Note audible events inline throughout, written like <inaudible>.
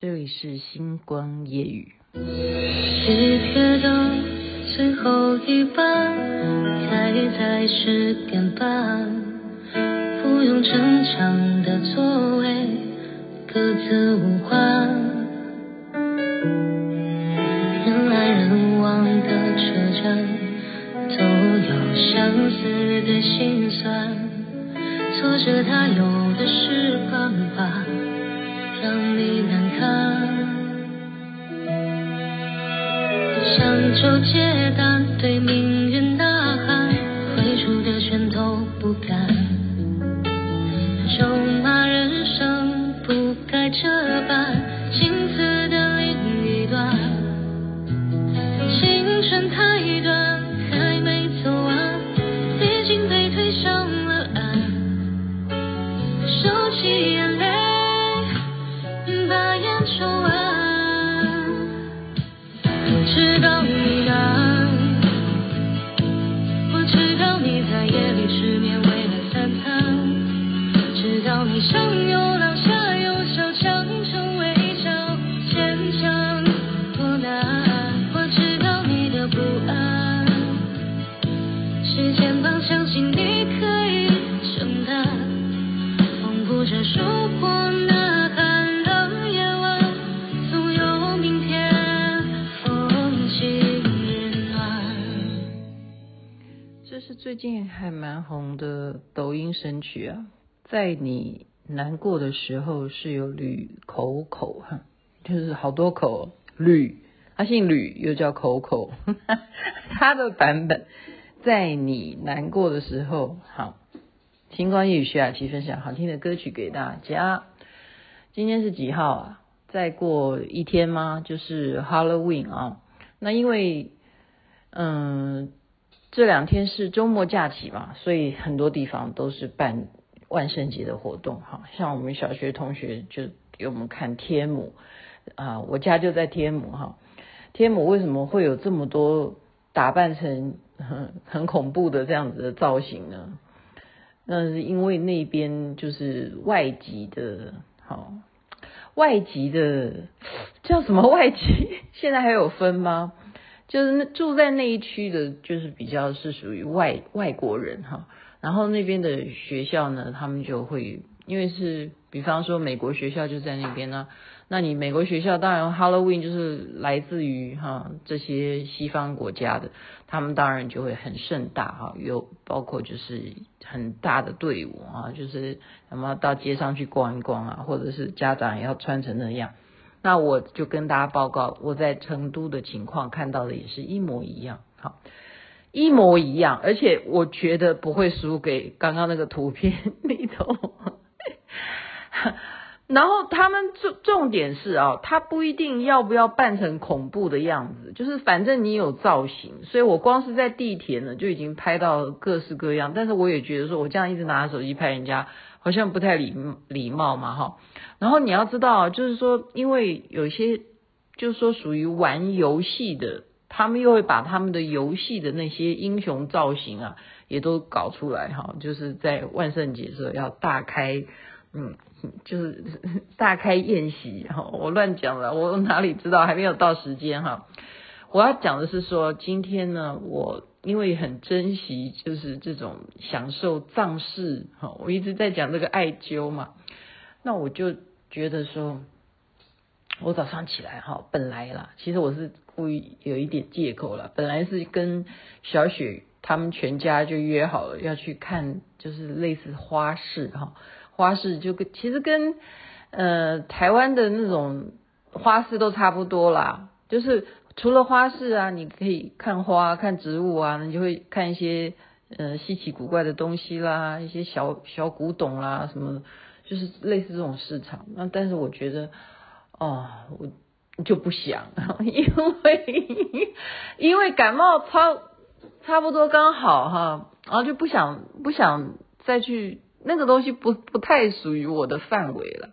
这里是星光夜雨。地铁的最后一班，开在十点半。不用逞强的座位，各自无关。人来人往的车站，都有相似的心酸。挫折他有的是办法。让你难堪，像周杰抖音神曲啊，在你难过的时候是有吕口口哈，<laughs> 就是好多口吕，他姓吕又叫口口，<laughs> 他的版本在你难过的时候，好，星光夜语徐雅琪分享好听的歌曲给大家。今天是几号啊？再过一天吗？就是 Halloween 啊。那因为嗯。这两天是周末假期嘛，所以很多地方都是办万圣节的活动。哈，像我们小学同学就给我们看天母啊，我家就在天母哈。天母为什么会有这么多打扮成很很恐怖的这样子的造型呢？那是因为那边就是外籍的，好，外籍的叫什么外籍？<laughs> 现在还有分吗？就是那住在那一区的，就是比较是属于外外国人哈，然后那边的学校呢，他们就会因为是，比方说美国学校就在那边呢，那你美国学校当然 Halloween 就是来自于哈这些西方国家的，他们当然就会很盛大哈，有包括就是很大的队伍啊，就是什么到街上去逛一逛啊，或者是家长也要穿成那样。那我就跟大家报告，我在成都的情况看到的也是一模一样，好，一模一样，而且我觉得不会输给刚刚那个图片里头。<laughs> 然后他们重重点是啊，他不一定要不要扮成恐怖的样子，就是反正你有造型，所以我光是在地铁呢就已经拍到各式各样，但是我也觉得说我这样一直拿着手机拍人家。好像不太礼礼貌嘛，哈。然后你要知道，就是说，因为有些就是说属于玩游戏的，他们又会把他们的游戏的那些英雄造型啊，也都搞出来，哈。就是在万圣节的时候要大开，嗯，就是大开宴席，哈。我乱讲了，我哪里知道，还没有到时间，哈。我要讲的是说，今天呢，我。因为很珍惜，就是这种享受葬式哈，我一直在讲这个艾灸嘛，那我就觉得说，我早上起来哈，本来啦，其实我是故意有一点借口了，本来是跟小雪他们全家就约好了要去看，就是类似花市哈，花市就跟其实跟呃台湾的那种花市都差不多啦，就是。除了花市啊，你可以看花、看植物啊，你就会看一些呃稀奇古怪的东西啦，一些小小古董啦，什么就是类似这种市场。那但是我觉得，哦，我就不想，<laughs> 因为 <laughs> 因为感冒差差不多刚好哈，然后就不想不想再去那个东西不不太属于我的范围了，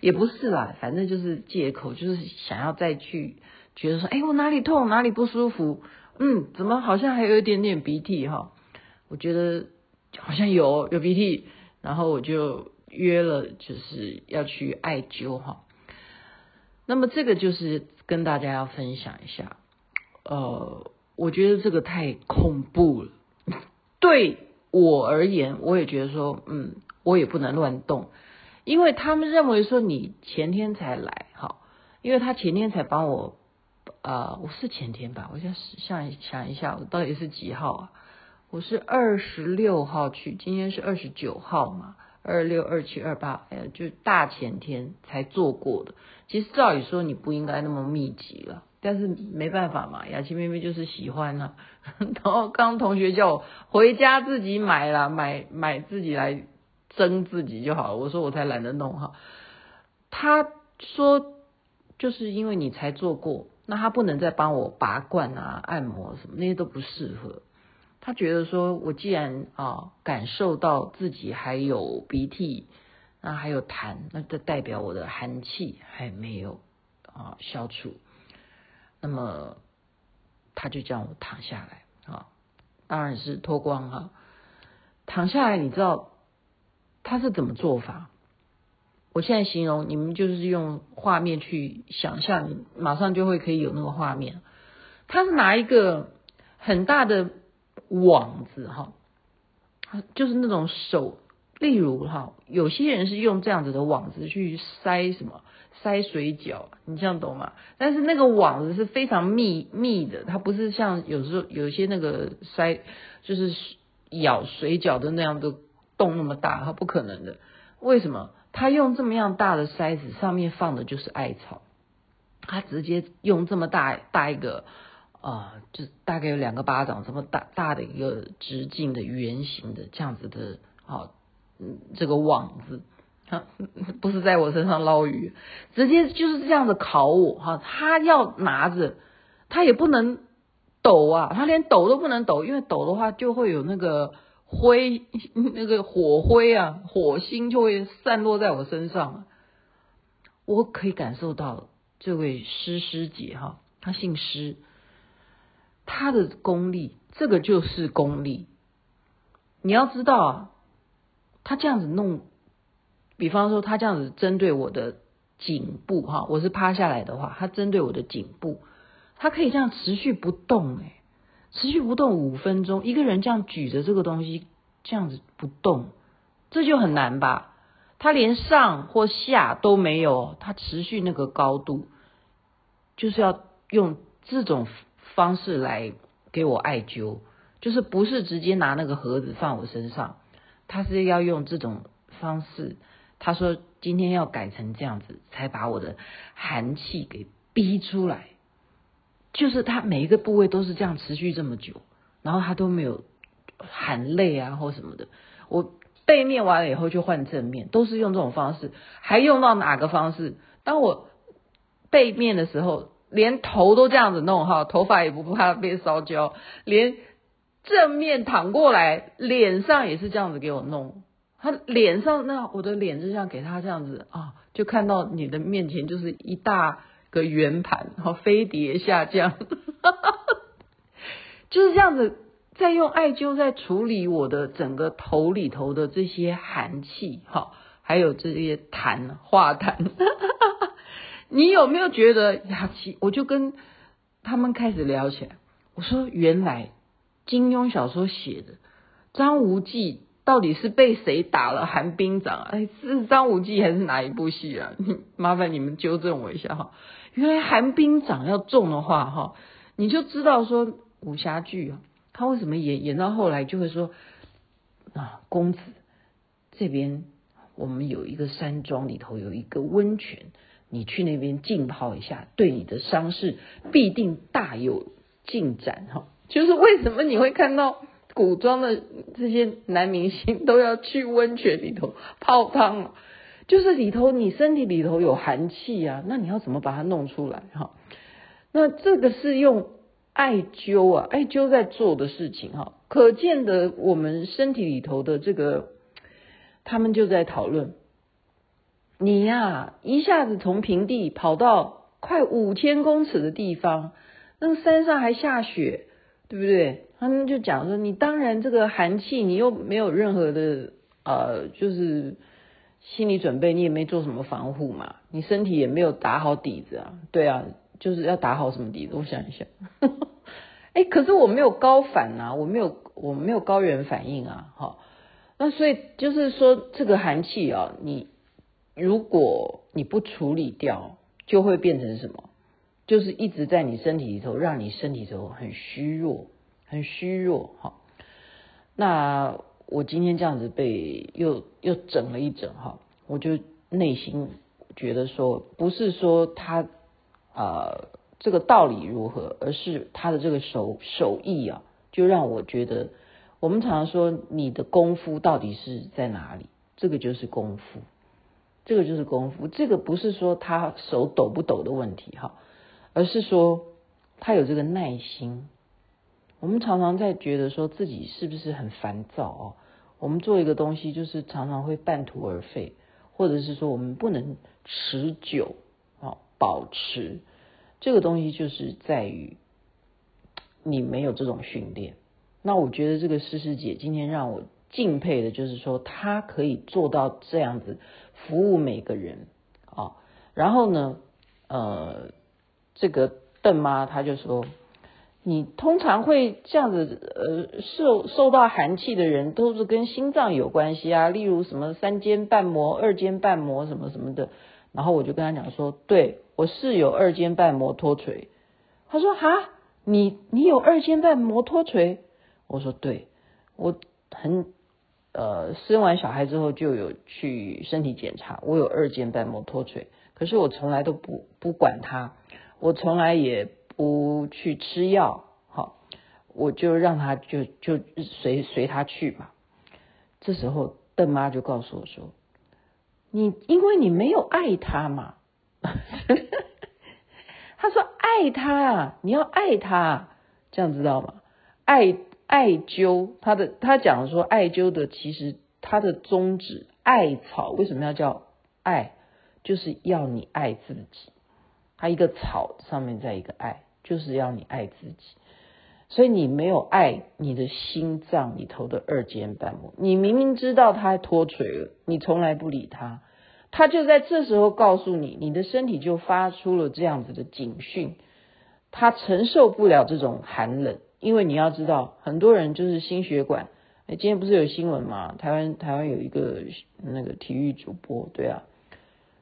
也不是啦，反正就是借口，就是想要再去。觉得说，哎，我哪里痛，哪里不舒服？嗯，怎么好像还有一点点鼻涕哈？我觉得好像有有鼻涕，然后我就约了，就是要去艾灸哈。那么这个就是跟大家要分享一下，呃，我觉得这个太恐怖了。对我而言，我也觉得说，嗯，我也不能乱动，因为他们认为说你前天才来，好，因为他前天才帮我，呃，我是前天吧，我想想想一下，我到底是几号啊？我是二十六号去，今天是二十九号嘛。二六二七二八，哎呀，就大前天才做过的。其实照理说你不应该那么密集了，但是没办法嘛，雅琪妹妹就是喜欢啊。<laughs> 然后刚同学叫我回家自己买啦，买买自己来蒸自己就好了。我说我才懒得弄哈。他说就是因为你才做过，那他不能再帮我拔罐啊、按摩什么，那些都不适合。他觉得说，我既然啊感受到自己还有鼻涕，那还有痰，那这代表我的寒气还没有啊消除。那么他就叫我躺下来啊，当然是脱光哈。躺下来，你知道他是怎么做法？我现在形容你们就是用画面去想象，马上就会可以有那个画面。他是拿一个很大的。网子哈，就是那种手，例如哈，有些人是用这样子的网子去塞什么，塞水饺，你这样懂吗？但是那个网子是非常密密的，它不是像有时候有些那个塞，就是咬水饺的那样的洞那么大，它不可能的。为什么？他用这么样大的塞子，上面放的就是艾草，他直接用这么大大一个。啊、就大概有两个巴掌这么大大的一个直径的圆形的这样子的，啊，嗯，这个网子，不是在我身上捞鱼，直接就是这样子烤我，哈，他要拿着，他也不能抖啊，他连抖都不能抖，因为抖的话就会有那个灰，那个火灰啊，火星就会散落在我身上，我可以感受到这位施师姐哈，她姓施。他的功力，这个就是功力。你要知道啊，他这样子弄，比方说他这样子针对我的颈部哈，我是趴下来的话，他针对我的颈部，他可以这样持续不动诶，持续不动五分钟。一个人这样举着这个东西，这样子不动，这就很难吧？他连上或下都没有，他持续那个高度，就是要用这种。方式来给我艾灸，就是不是直接拿那个盒子放我身上，他是要用这种方式。他说今天要改成这样子，才把我的寒气给逼出来。就是他每一个部位都是这样持续这么久，然后他都没有喊累啊或什么的。我背面完了以后就换正面，都是用这种方式。还用到哪个方式？当我背面的时候。连头都这样子弄哈，头发也不怕被烧焦，连正面躺过来，脸上也是这样子给我弄。他脸上那我的脸就像给他这样子啊，就看到你的面前就是一大个圆盘，然后飞碟下降，<laughs> 就是这样子在用艾灸在处理我的整个头里头的这些寒气哈，还有这些痰化痰。<laughs> 你有没有觉得雅琪？我就跟他们开始聊起来。我说，原来金庸小说写的张无忌到底是被谁打了寒冰掌？哎，是张无忌还是哪一部戏啊？<laughs> 麻烦你们纠正我一下哈。原来寒冰掌要中的话哈，你就知道说武侠剧啊，他为什么演演到后来就会说啊，公子这边我们有一个山庄里头有一个温泉。你去那边浸泡一下，对你的伤势必定大有进展哈。就是为什么你会看到古装的这些男明星都要去温泉里头泡汤了，就是里头你身体里头有寒气啊，那你要怎么把它弄出来哈？那这个是用艾灸啊，艾灸在做的事情哈。可见的我们身体里头的这个，他们就在讨论。你呀、啊，一下子从平地跑到快五千公尺的地方，那山上还下雪，对不对？他们就讲说，你当然这个寒气，你又没有任何的呃，就是心理准备，你也没做什么防护嘛，你身体也没有打好底子啊，对啊，就是要打好什么底子？我想一下，<laughs> 哎，可是我没有高反啊，我没有我没有高原反应啊，哈，那所以就是说这个寒气啊，你如果你不处理掉，就会变成什么？就是一直在你身体里头，让你身体里头很虚弱，很虚弱，哈。那我今天这样子被又又整了一整，哈，我就内心觉得说，不是说他啊、这个道理如何，而是他的这个手手艺啊，就让我觉得，我们常常说你的功夫到底是在哪里？这个就是功夫，这个就是功夫，这个不是说他手抖不抖的问题，哈。而是说，他有这个耐心。我们常常在觉得说自己是不是很烦躁哦？我们做一个东西，就是常常会半途而废，或者是说我们不能持久啊，保持这个东西，就是在于你没有这种训练。那我觉得这个诗诗姐今天让我敬佩的，就是说她可以做到这样子服务每个人啊。然后呢，呃。这个邓妈她就说：“你通常会这样子，呃，受受到寒气的人都是跟心脏有关系啊，例如什么三尖瓣膜、二尖瓣膜什么什么的。”然后我就跟他讲说：“对，我是有二尖瓣膜脱垂。”他说：“哈，你你有二尖瓣膜脱垂？”我说：“对，我很呃生完小孩之后就有去身体检查，我有二尖瓣膜脱垂，可是我从来都不不管它。”我从来也不去吃药，好，我就让他就就随随他去吧。这时候邓妈就告诉我说：“你因为你没有爱他嘛。<laughs> ”他说：“爱他，你要爱他，这样知道吗？艾艾灸，他的他讲说艾灸的其实他的宗旨，艾草为什么要叫艾？就是要你爱自己。”它一个草上面再一个爱，就是要你爱自己。所以你没有爱你的心脏里头的二尖瓣膜，你明明知道它脱垂了，你从来不理它，它就在这时候告诉你，你的身体就发出了这样子的警讯，它承受不了这种寒冷，因为你要知道，很多人就是心血管。哎，今天不是有新闻吗？台湾台湾有一个那个体育主播，对啊，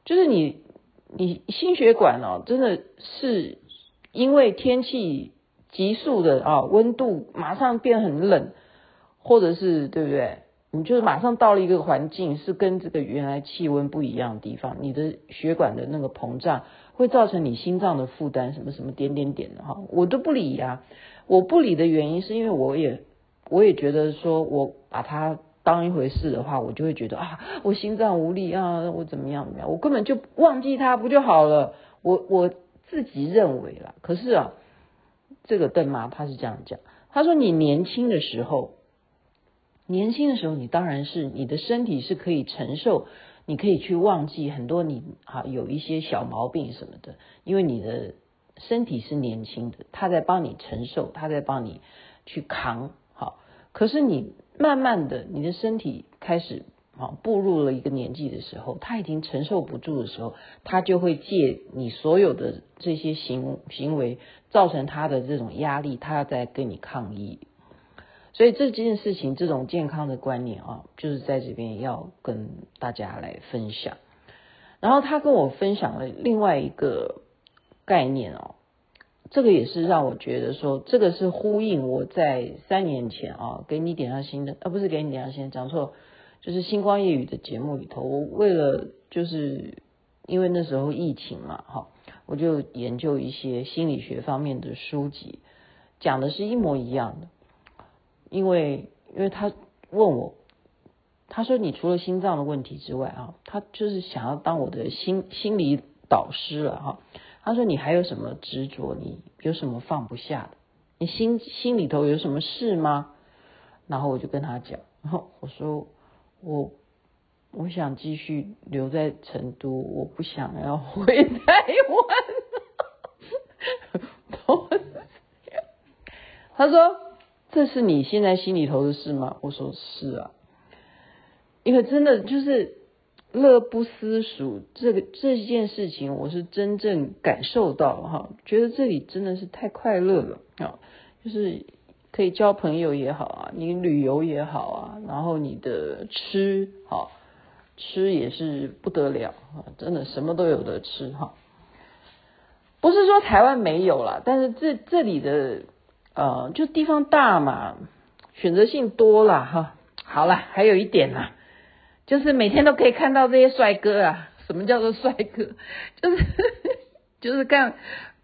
就是你。你心血管哦，真的是因为天气急速的啊，温度马上变很冷，或者是对不对？你就是马上到了一个环境是跟这个原来气温不一样的地方，你的血管的那个膨胀会造成你心脏的负担，什么什么点点点的哈，我都不理呀。我不理的原因是因为我也我也觉得说我把它。当一回事的话，我就会觉得啊，我心脏无力啊，我怎么样怎么样，我根本就忘记它不就好了？我我自己认为啦。可是啊，这个邓妈她是这样讲，她说你年轻的时候，年轻的时候你当然是你的身体是可以承受，你可以去忘记很多你啊有一些小毛病什么的，因为你的身体是年轻的，他在帮你承受，他在帮你去扛。好，可是你。慢慢的，你的身体开始啊步入了一个年纪的时候，他已经承受不住的时候，他就会借你所有的这些行行为造成他的这种压力，他在跟你抗议。所以这件事情，这种健康的观念啊，就是在这边要跟大家来分享。然后他跟我分享了另外一个概念哦。这个也是让我觉得说，这个是呼应我在三年前啊，给你点上心的，啊不是给你点上心，讲错，就是星光夜雨的节目里头，我为了就是因为那时候疫情嘛，哈，我就研究一些心理学方面的书籍，讲的是一模一样的，因为因为他问我，他说你除了心脏的问题之外啊，他就是想要当我的心心理导师了哈。他说：“你还有什么执着？你有什么放不下的？你心心里头有什么事吗？”然后我就跟他讲，然后我说：“我我想继续留在成都，我不想要回台湾。<laughs> ”他说：“这是你现在心里头的事吗？”我说：“是啊，因为真的就是乐不思蜀这个这件事情，我是真正感受到了哈，觉得这里真的是太快乐了啊，就是可以交朋友也好啊，你旅游也好啊，然后你的吃好吃也是不得了啊，真的什么都有得吃哈。不是说台湾没有啦，但是这这里的呃，就地方大嘛，选择性多了哈。好了，还有一点啦，就是每天都可以看到这些帅哥啊。什么叫做帅哥？就是 <laughs> 就是看，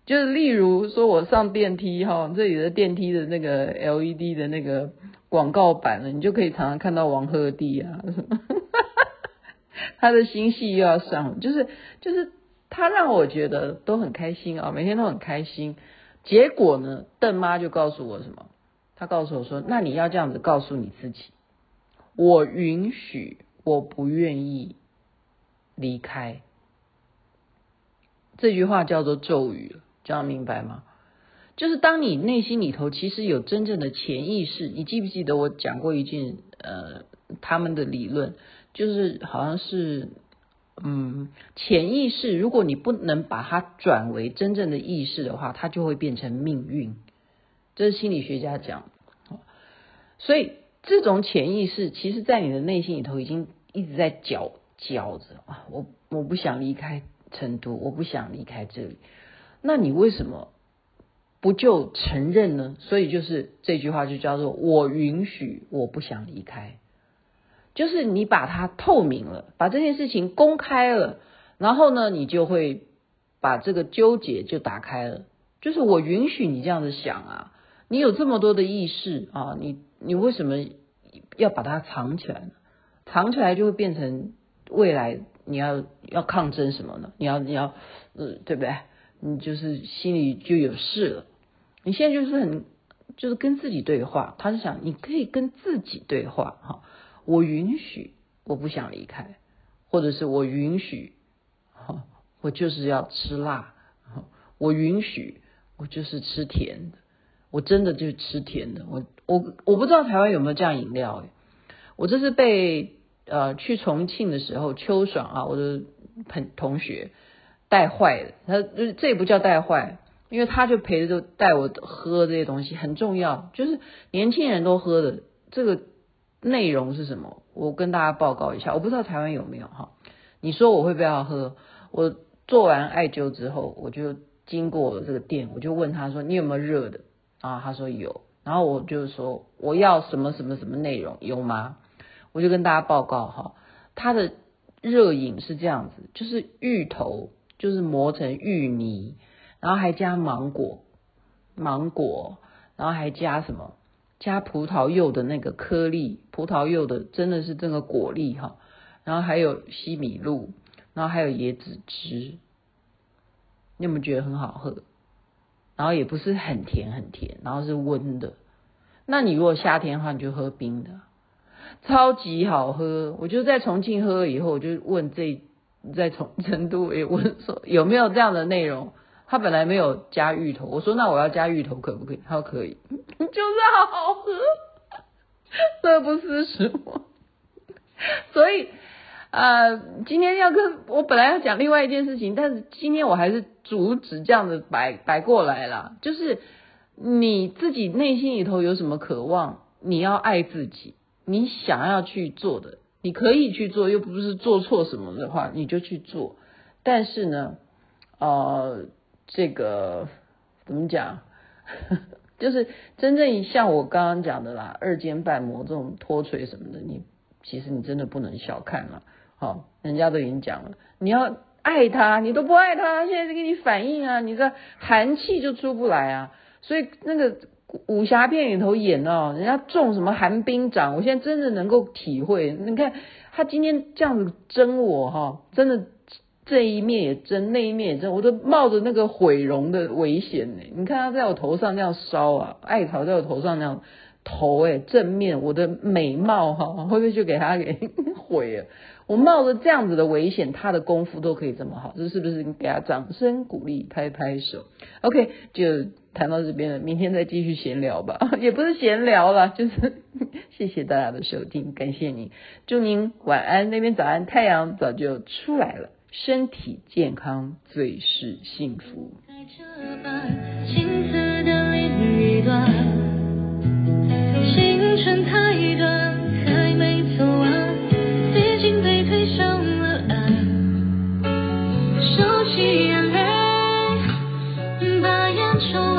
就是例如说我上电梯哈，这里的电梯的那个 LED 的那个广告板呢，你就可以常常看到王鹤棣啊什么，<laughs> 他的新戏又要上，就是就是。他让我觉得都很开心啊，每天都很开心。结果呢，邓妈就告诉我什么？她告诉我说：“那你要这样子告诉你自己，我允许，我不愿意离开。”这句话叫做咒语了，这样明白吗？就是当你内心里头其实有真正的潜意识，你记不记得我讲过一件呃他们的理论，就是好像是。嗯，潜意识，如果你不能把它转为真正的意识的话，它就会变成命运。这是心理学家讲。所以这种潜意识，其实在你的内心里头已经一直在搅搅着啊！我我不想离开成都，我不想离开这里。那你为什么不就承认呢？所以就是这句话就叫做“我允许，我不想离开”。就是你把它透明了，把这件事情公开了，然后呢，你就会把这个纠结就打开了。就是我允许你这样子想啊，你有这么多的意识啊，你你为什么要把它藏起来呢？藏起来就会变成未来你要要抗争什么呢？你要你要呃，对不对？你就是心里就有事了。你现在就是很就是跟自己对话，他是想你可以跟自己对话哈。我允许，我不想离开，或者是我允许，我就是要吃辣，我允许，我就是吃甜的，我真的就是吃甜的。我我我不知道台湾有没有这样饮料诶，我这是被呃去重庆的时候，秋爽啊，我的朋同学带坏的。他这也不叫带坏，因为他就陪着就带我喝这些东西，很重要，就是年轻人都喝的这个。内容是什么？我跟大家报告一下，我不知道台湾有没有哈。你说我会不要喝？我做完艾灸之后，我就经过这个店，我就问他说：“你有没有热的？”啊，他说有。然后我就说：“我要什么什么什么内容？有吗？”我就跟大家报告哈，他的热饮是这样子，就是芋头，就是磨成芋泥，然后还加芒果，芒果，然后还加什么？加葡萄柚的那个颗粒，葡萄柚的真的是这个果粒哈，然后还有西米露，然后还有椰子汁，你有没有觉得很好喝？然后也不是很甜很甜，然后是温的。那你如果夏天的话，你就喝冰的，超级好喝。我就在重庆喝了以后，我就问这在从成都也问说有没有这样的内容。他本来没有加芋头，我说那我要加芋头可不可以？他说可以，<laughs> 就是好好喝，乐不思蜀。所以呃，今天要跟我本来要讲另外一件事情，但是今天我还是阻止这样子摆摆过来了，就是你自己内心里头有什么渴望，你要爱自己，你想要去做的，你可以去做，又不是做错什么的话，你就去做。但是呢，呃。这个怎么讲？<laughs> 就是真正像我刚刚讲的啦，二尖瓣膜这种脱垂什么的，你其实你真的不能小看了。好，人家都已经讲了，你要爱他，你都不爱他，现在就给你反应啊，你这寒气就出不来啊。所以那个武侠片里头演哦，人家中什么寒冰掌，我现在真的能够体会。你看他今天这样子针我哈，真的。这一面也真，那一面也真，我都冒着那个毁容的危险呢。你看他在我头上那样烧啊，艾草在我头上那样头哎，正面我的美貌哈，会不会就给他给毁了？我冒着这样子的危险，他的功夫都可以这么好，这是不是你给他掌声鼓励，拍拍手？OK，就谈到这边了，明天再继续闲聊吧，<laughs> 也不是闲聊了，就是 <laughs> 谢谢大家的收听，感谢您，祝您晚安，那边早安，太阳早就出来了，身体健康，最是幸福。青春太短，还没走完，已经被推上了岸。收起眼泪，把眼抽。